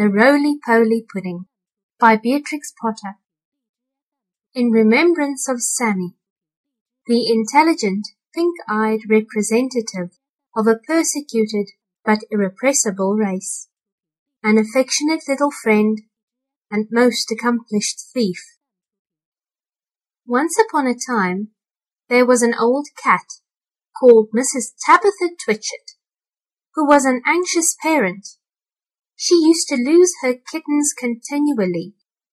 The Roly-Poly Pudding by Beatrix Potter In remembrance of Sammy, the intelligent, pink-eyed representative of a persecuted but irrepressible race, an affectionate little friend and most accomplished thief. Once upon a time there was an old cat called Mrs. Tabitha Twitchit, who was an anxious parent she used to lose her kittens continually,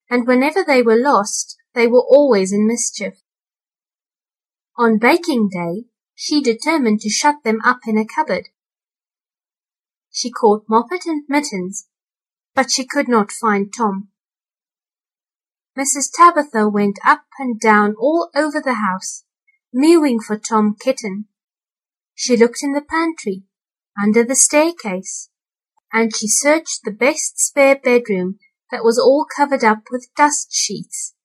and whenever they were lost, they were always in mischief. On baking day, she determined to shut them up in a cupboard. She caught Moppet and Mittens, but she could not find Tom. Mrs. Tabitha went up and down all over the house, mewing for Tom Kitten. She looked in the pantry, under the staircase, and she searched the best spare bedroom that was all covered up with dust sheets.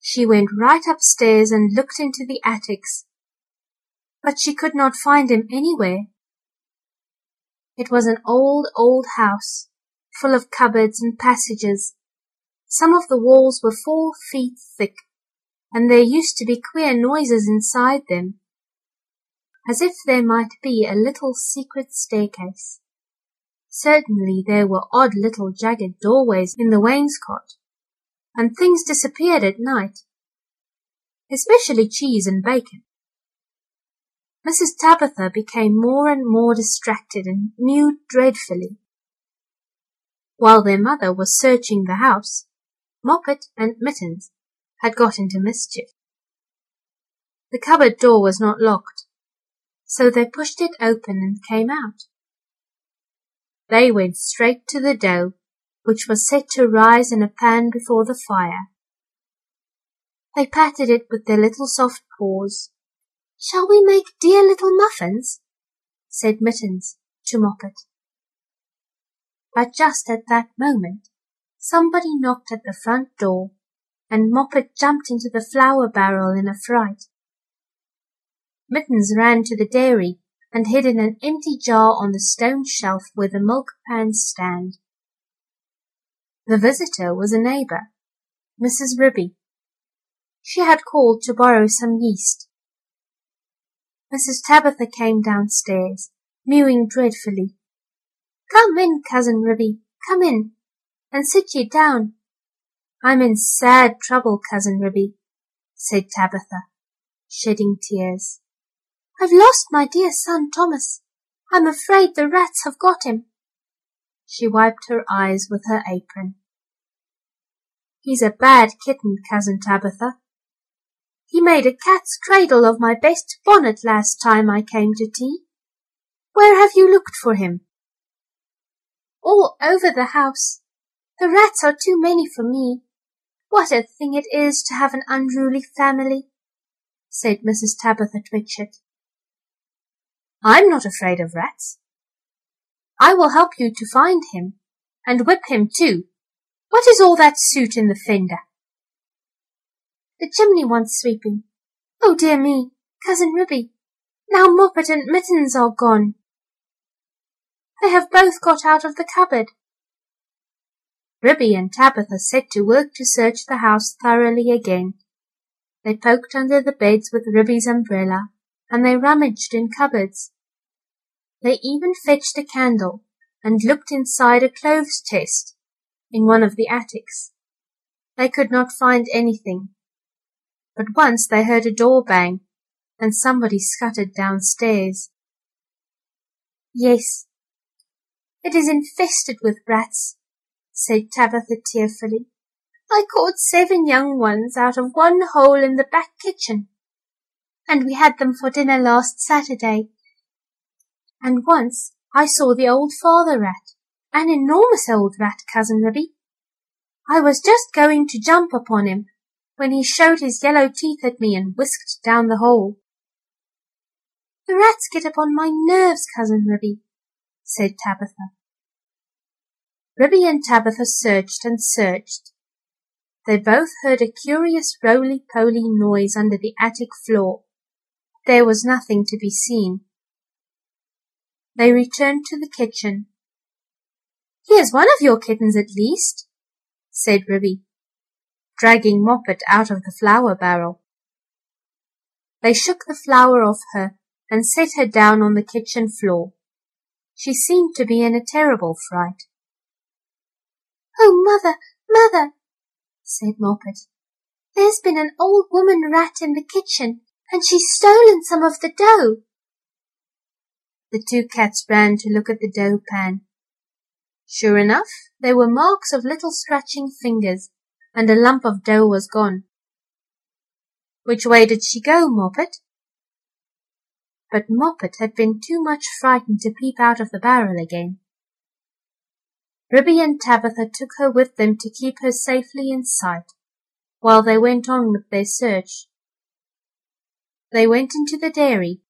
She went right upstairs and looked into the attics, but she could not find him anywhere. It was an old, old house, full of cupboards and passages. Some of the walls were four feet thick, and there used to be queer noises inside them, as if there might be a little secret staircase. Certainly there were odd little jagged doorways in the wainscot, and things disappeared at night, especially cheese and bacon. Mrs. Tabitha became more and more distracted and mewed dreadfully. While their mother was searching the house, Moppet and Mittens had got into mischief. The cupboard door was not locked, so they pushed it open and came out. They went straight to the dough, which was set to rise in a pan before the fire. They patted it with their little soft paws. Shall we make dear little muffins? said Mittens to Moppet. But just at that moment, somebody knocked at the front door, and Moppet jumped into the flour barrel in a fright. Mittens ran to the dairy and hid in an empty jar on the stone shelf where the milk pans stand. The visitor was a neighbor, Mrs. Ribby. She had called to borrow some yeast. Mrs. Tabitha came downstairs, mewing dreadfully. Come in, cousin Ribby, come in, and sit ye down. I'm in sad trouble, cousin Ribby, said Tabitha, shedding tears. I've lost my dear son Thomas. I'm afraid the rats have got him. She wiped her eyes with her apron. He's a bad kitten, cousin Tabitha. He made a cat's cradle of my best bonnet last time I came to tea. Where have you looked for him? All over the house. The rats are too many for me. What a thing it is to have an unruly family, said Mrs. Tabitha Twitchit. I'm not afraid of rats. I will help you to find him, and whip him too. What is all that soot in the fender? The chimney wants sweeping. Oh dear me, cousin Ribby, now Moppet and Mittens are gone. They have both got out of the cupboard. Ribby and Tabitha set to work to search the house thoroughly again. They poked under the beds with Ribby's umbrella and they rummaged in cupboards. They even fetched a candle and looked inside a clothes chest in one of the attics. They could not find anything, but once they heard a door bang and somebody scuttered downstairs. Yes, it is infested with rats, said Tabitha tearfully. I caught seven young ones out of one hole in the back kitchen and we had them for dinner last Saturday. And once I saw the old father rat, an enormous old rat, cousin Ribby. I was just going to jump upon him when he showed his yellow teeth at me and whisked down the hole. The rats get upon my nerves, cousin Ribby, said Tabitha. Ribby and Tabitha searched and searched. They both heard a curious roly-poly noise under the attic floor. There was nothing to be seen. They returned to the kitchen. Here's one of your kittens at least, said Ribby, dragging Moppet out of the flour barrel. They shook the flour off her and set her down on the kitchen floor. She seemed to be in a terrible fright. Oh, mother, mother, said Moppet. There's been an old woman rat in the kitchen, and she's stolen some of the dough. The two cats ran to look at the dough pan. Sure enough, there were marks of little scratching fingers, and a lump of dough was gone. Which way did she go, Moppet? But Moppet had been too much frightened to peep out of the barrel again. Ribby and Tabitha took her with them to keep her safely in sight, while they went on with their search. They went into the dairy.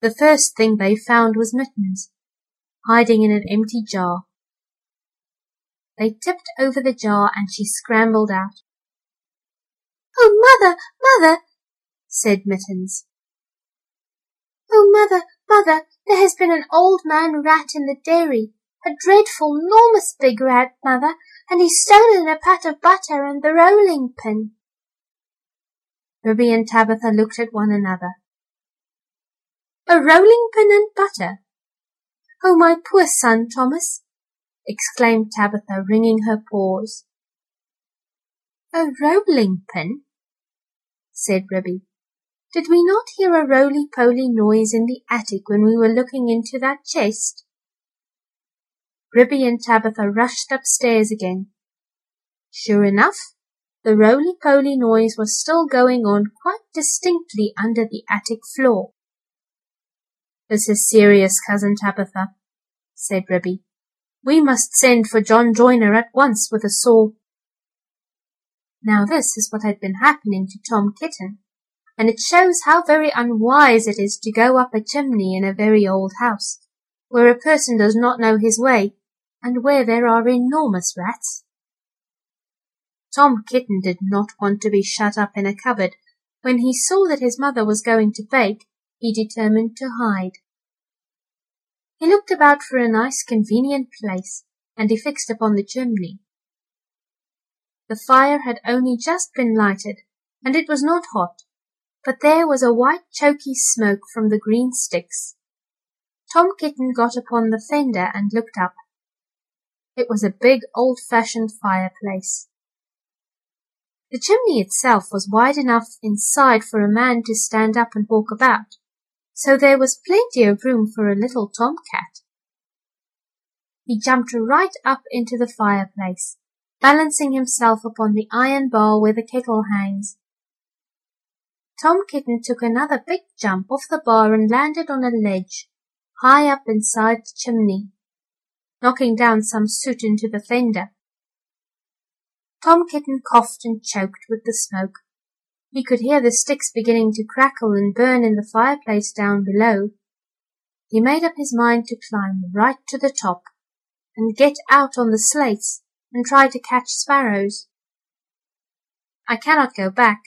The first thing they found was Mittens, hiding in an empty jar. They tipped over the jar and she scrambled out. Oh, mother, mother, said Mittens. Oh, mother, mother, there has been an old man rat in the dairy, a dreadful, enormous big rat, mother, and he's stolen a pat of butter and the rolling pin. Ribby and Tabitha looked at one another. A rolling pin and butter? Oh, my poor son Thomas! exclaimed Tabitha, wringing her paws. A rolling pin? said Ribby. Did we not hear a roly-poly noise in the attic when we were looking into that chest? Ribby and Tabitha rushed upstairs again. Sure enough, the roly-poly noise was still going on quite distinctly under the attic floor. This is serious, Cousin Tabitha, said Ribby. We must send for John Joiner at once with a saw. Now this is what had been happening to Tom Kitten and it shows how very unwise it is to go up a chimney in a very old house, where a person does not know his way, and where there are enormous rats. Tom Kitten did not want to be shut up in a cupboard. When he saw that his mother was going to bake, he determined to hide. He looked about for a nice convenient place, and he fixed upon the chimney. The fire had only just been lighted, and it was not hot, but there was a white choky smoke from the green sticks. Tom Kitten got upon the fender and looked up. It was a big old-fashioned fireplace. The chimney itself was wide enough inside for a man to stand up and walk about, so there was plenty of room for a little tomcat. He jumped right up into the fireplace, balancing himself upon the iron bar where the kettle hangs, Tom Kitten took another big jump off the bar and landed on a ledge high up inside the chimney, knocking down some soot into the fender. Tom Kitten coughed and choked with the smoke. He could hear the sticks beginning to crackle and burn in the fireplace down below. He made up his mind to climb right to the top and get out on the slates and try to catch sparrows. I cannot go back,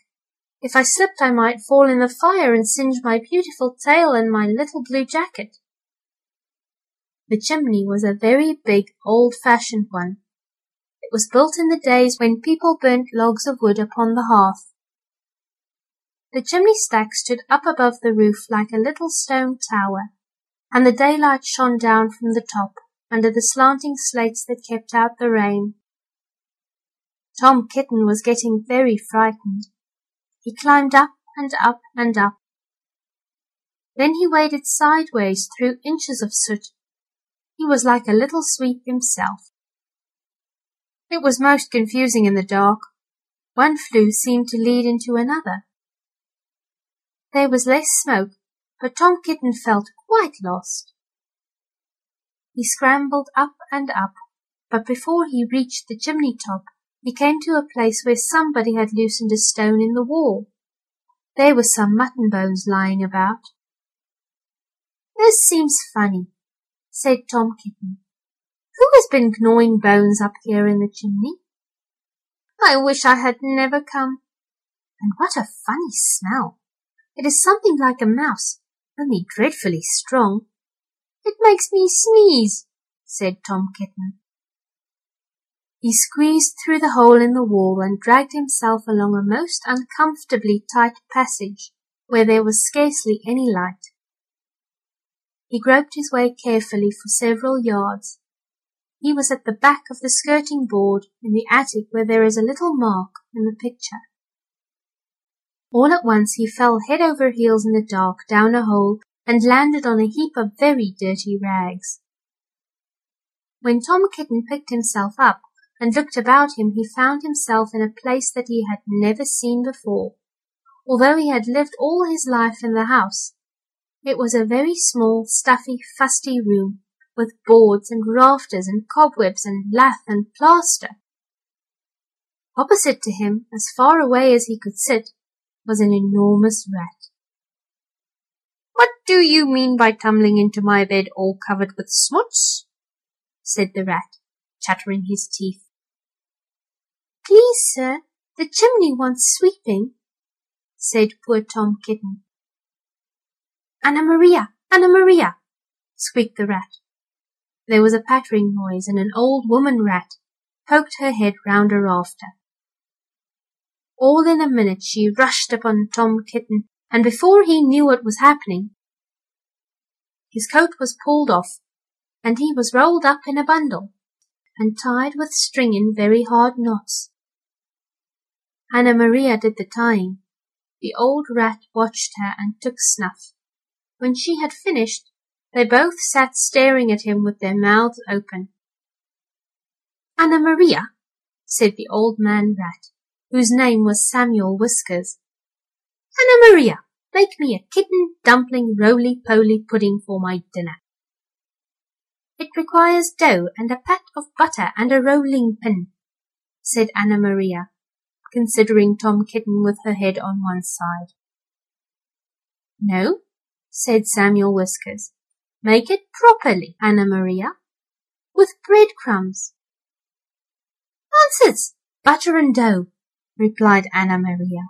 if I slipped I might fall in the fire and singe my beautiful tail and my little blue jacket. The chimney was a very big, old-fashioned one. Was built in the days when people burnt logs of wood upon the hearth. The chimney stack stood up above the roof like a little stone tower, and the daylight shone down from the top under the slanting slates that kept out the rain. Tom Kitten was getting very frightened. He climbed up and up and up. Then he waded sideways through inches of soot. He was like a little sweep himself. It was most confusing in the dark. One flue seemed to lead into another. There was less smoke, but Tom Kitten felt quite lost. He scrambled up and up, but before he reached the chimney top, he came to a place where somebody had loosened a stone in the wall. There were some mutton bones lying about. This seems funny, said Tom Kitten. Who has been gnawing bones up here in the chimney? I wish I had never come. And what a funny smell! It is something like a mouse, only dreadfully strong. It makes me sneeze, said Tom Kitten. He squeezed through the hole in the wall and dragged himself along a most uncomfortably tight passage where there was scarcely any light. He groped his way carefully for several yards. He was at the back of the skirting board in the attic where there is a little mark in the picture. All at once he fell head over heels in the dark down a hole and landed on a heap of very dirty rags. When Tom Kitten picked himself up and looked about him, he found himself in a place that he had never seen before, although he had lived all his life in the house. It was a very small, stuffy, fusty room, with boards and rafters and cobwebs and lath and plaster. Opposite to him, as far away as he could sit, was an enormous rat. What do you mean by tumbling into my bed all covered with smuts? said the rat, chattering his teeth. Please, sir, the chimney wants sweeping, said poor Tom Kitten. Anna Maria, Anna Maria, squeaked the rat. There was a pattering noise, and an old woman rat poked her head round a rafter. All in a minute she rushed upon Tom Kitten, and before he knew what was happening, his coat was pulled off, and he was rolled up in a bundle, and tied with string in very hard knots. Anna Maria did the tying. The old rat watched her and took snuff. When she had finished, they both sat staring at him with their mouths open. Anna Maria, said the old man rat, whose name was Samuel Whiskers. Anna Maria, make me a kitten dumpling roly-poly pudding for my dinner. It requires dough and a pat of butter and a rolling pin, said Anna Maria, considering Tom Kitten with her head on one side. No, said Samuel Whiskers. Make it properly, Anna Maria. With breadcrumbs. Nonsense! Butter and dough, replied Anna Maria.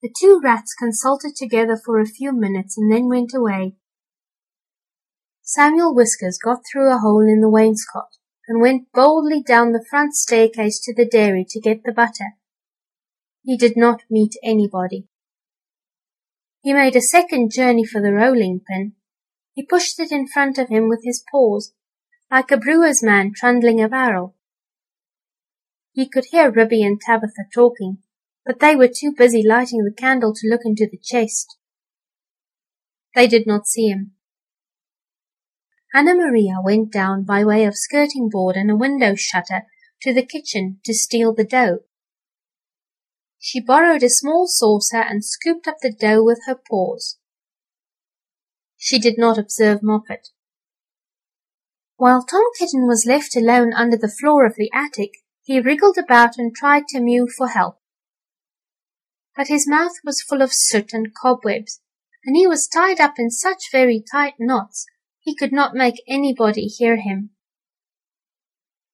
The two rats consulted together for a few minutes and then went away. Samuel Whiskers got through a hole in the wainscot and went boldly down the front staircase to the dairy to get the butter. He did not meet anybody. He made a second journey for the rolling pin. He pushed it in front of him with his paws, like a brewer's man trundling a barrel. He could hear Ribby and Tabitha talking, but they were too busy lighting the candle to look into the chest. They did not see him. Anna Maria went down by way of skirting board and a window shutter to the kitchen to steal the dough. She borrowed a small saucer and scooped up the dough with her paws. She did not observe Moppet. While Tom Kitten was left alone under the floor of the attic, he wriggled about and tried to mew for help. But his mouth was full of soot and cobwebs, and he was tied up in such very tight knots he could not make anybody hear him.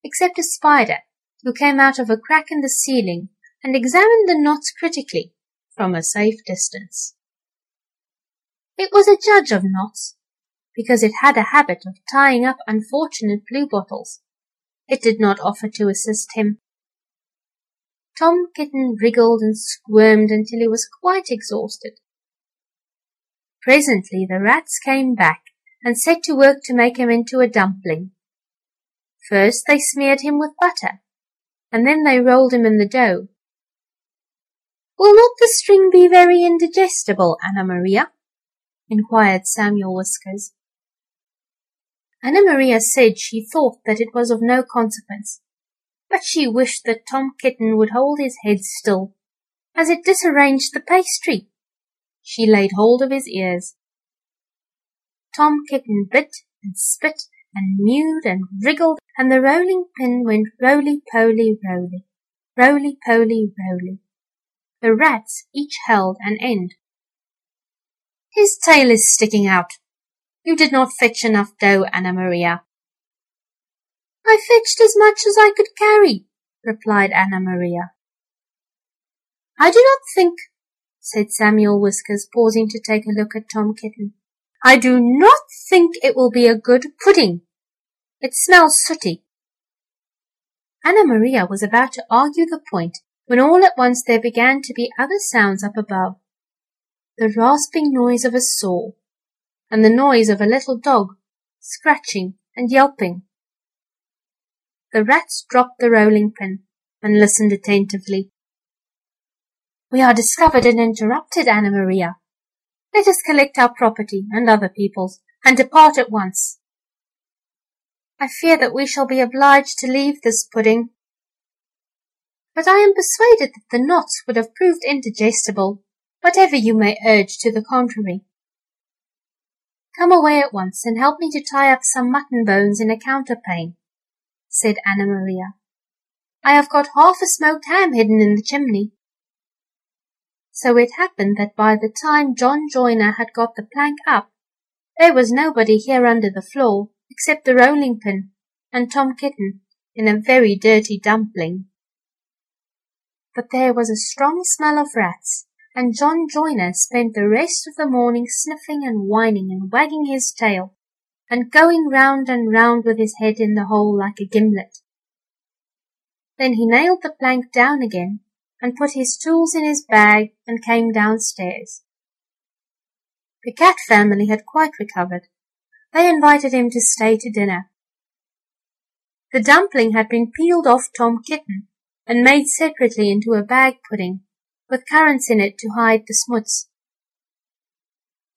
Except a spider, who came out of a crack in the ceiling and examined the knots critically from a safe distance. It was a judge of knots, because it had a habit of tying up unfortunate bluebottles. It did not offer to assist him. Tom Kitten wriggled and squirmed until he was quite exhausted. Presently the rats came back and set to work to make him into a dumpling. First they smeared him with butter, and then they rolled him in the dough. Will not the string be very indigestible, Anna Maria? Inquired Samuel Whiskers. Anna Maria said she thought that it was of no consequence, but she wished that Tom Kitten would hold his head still, as it disarranged the pastry. She laid hold of his ears. Tom Kitten bit and spit and mewed and wriggled, and the rolling pin went roly-poly roly, roly-poly roly. The rats each held an end. His tail is sticking out. You did not fetch enough dough, Anna Maria. I fetched as much as I could carry, replied Anna Maria. I do not think, said Samuel Whiskers, pausing to take a look at Tom Kitten. I do not think it will be a good pudding, It smells sooty. Anna Maria was about to argue the point when all at once there began to be other sounds up above. The rasping noise of a saw, and the noise of a little dog, scratching and yelping. The rats dropped the rolling pin and listened attentively. We are discovered and interrupted, Anna Maria. Let us collect our property and other people's and depart at once. I fear that we shall be obliged to leave this pudding. But I am persuaded that the knots would have proved indigestible, whatever you may urge to the contrary. Come away at once and help me to tie up some mutton bones in a counterpane, said Anna Maria. I have got half a smoked ham hidden in the chimney. So it happened that by the time John Joiner had got the plank up, there was nobody here under the floor except the rolling pin and Tom Kitten in a very dirty dumpling. But there was a strong smell of rats, and John Joiner spent the rest of the morning sniffing and whining and wagging his tail, and going round and round with his head in the hole like a gimlet. Then he nailed the plank down again, and put his tools in his bag and came downstairs. The cat family had quite recovered. They invited him to stay to dinner. The dumpling had been peeled off Tom Kitten and made separately into a bag pudding, with currants in it to hide the smuts.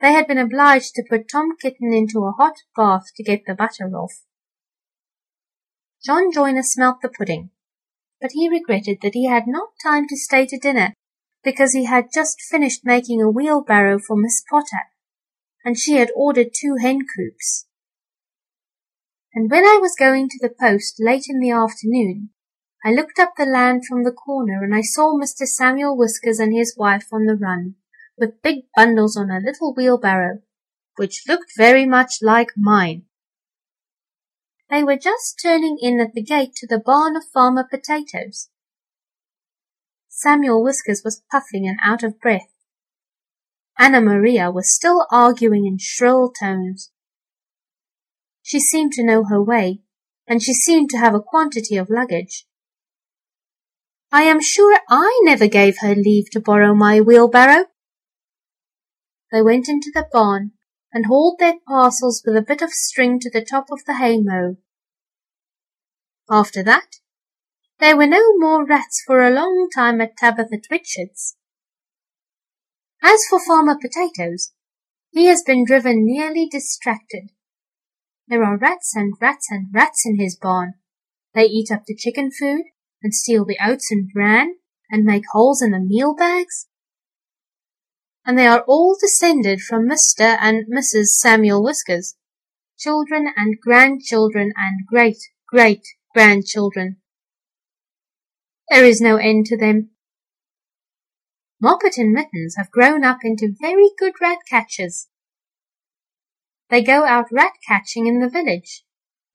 They had been obliged to put Tom Kitten into a hot bath to get the butter off. John Joiner smelt the pudding, but he regretted that he had not time to stay to dinner because he had just finished making a wheelbarrow for Miss Potter and she had ordered two hen coops. And when I was going to the post late in the afternoon, I looked up the land from the corner and I saw Mr. Samuel Whiskers and his wife on the run, with big bundles on a little wheelbarrow, which looked very much like mine. They were just turning in at the gate to the barn of Farmer Potatoes. Samuel Whiskers was puffing and out of breath. Anna Maria was still arguing in shrill tones. She seemed to know her way, and she seemed to have a quantity of luggage. I am sure I never gave her leave to borrow my wheelbarrow. They went into the barn and hauled their parcels with a bit of string to the top of the haymow. After that, there were no more rats for a long time at Tabitha Twitchit's. As for Farmer Potatoes, he has been driven nearly distracted. There are rats and rats and rats in his barn. They eat up the chicken food and steal the oats and bran and make holes in the meal bags. And they are all descended from Mr. and Mrs. Samuel Whiskers, children and grandchildren and great great grandchildren. There is no end to them. Moppet and Mittens have grown up into very good rat catchers. They go out rat catching in the village,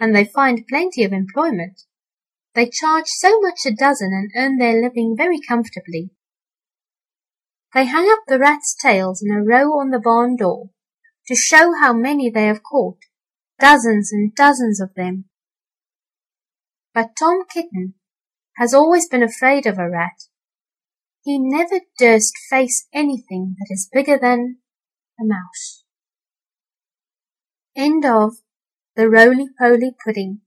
and they find plenty of employment. They charge so much a dozen and earn their living very comfortably. They hang up the rats' tails in a row on the barn door to show how many they have caught, dozens and dozens of them. But Tom Kitten has always been afraid of a rat he never durst face anything that is bigger than a mouse. End of The Roly Poly Pudding